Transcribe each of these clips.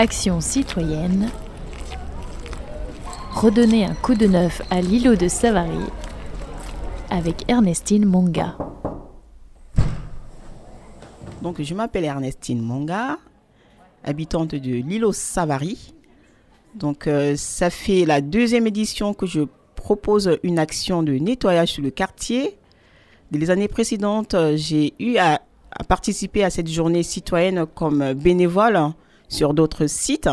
Action citoyenne. Redonner un coup de neuf à l'îlot de Savary avec Ernestine Monga. Donc, je m'appelle Ernestine Monga, habitante de l'îlot Savary. Donc, euh, ça fait la deuxième édition que je propose une action de nettoyage sur le quartier. Les années précédentes, euh, j'ai eu à, à, participer à cette journée citoyenne comme bénévole sur d'autres sites.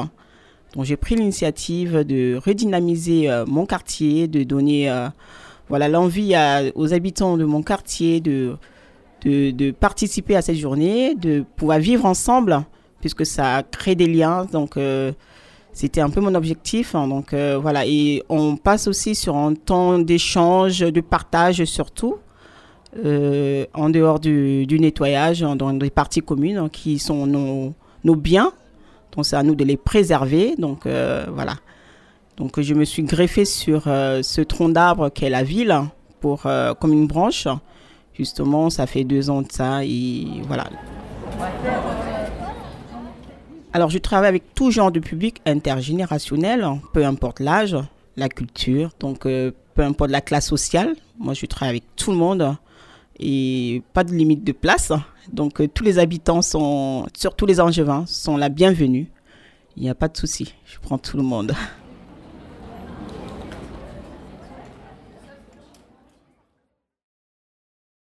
Donc, j'ai pris l'initiative de redynamiser euh, mon quartier, de donner euh, voilà l'envie aux habitants de mon quartier de, de, participer à cette journée, de pouvoir vivre ensemble, puisque ça crée des liens. Donc, euh, c'était un peu mon objectif. Hein, donc, voilà. Et on passe aussi sur un temps d'échange, de partage surtout. En dehors du, nettoyage, dans les parties communes hein, qui sont nos biens. Donc c'est à nous de les préserver. Donc euh, voilà. Donc je me suis greffée sur euh, ce tronc d'arbre qu'est la ville pour euh, comme une branche. Justement, ça fait deux ans de ça et voilà. Alors je travaille avec tout genre de public intergénérationnel, peu importe l'âge, la culture, donc peu importe la classe sociale. Moi je travaille avec tout le monde et pas de limite de place. Donc euh, tous les habitants sont, surtout les Angevins, sont la bienvenue. Il n'y a pas de souci, je prends tout le monde.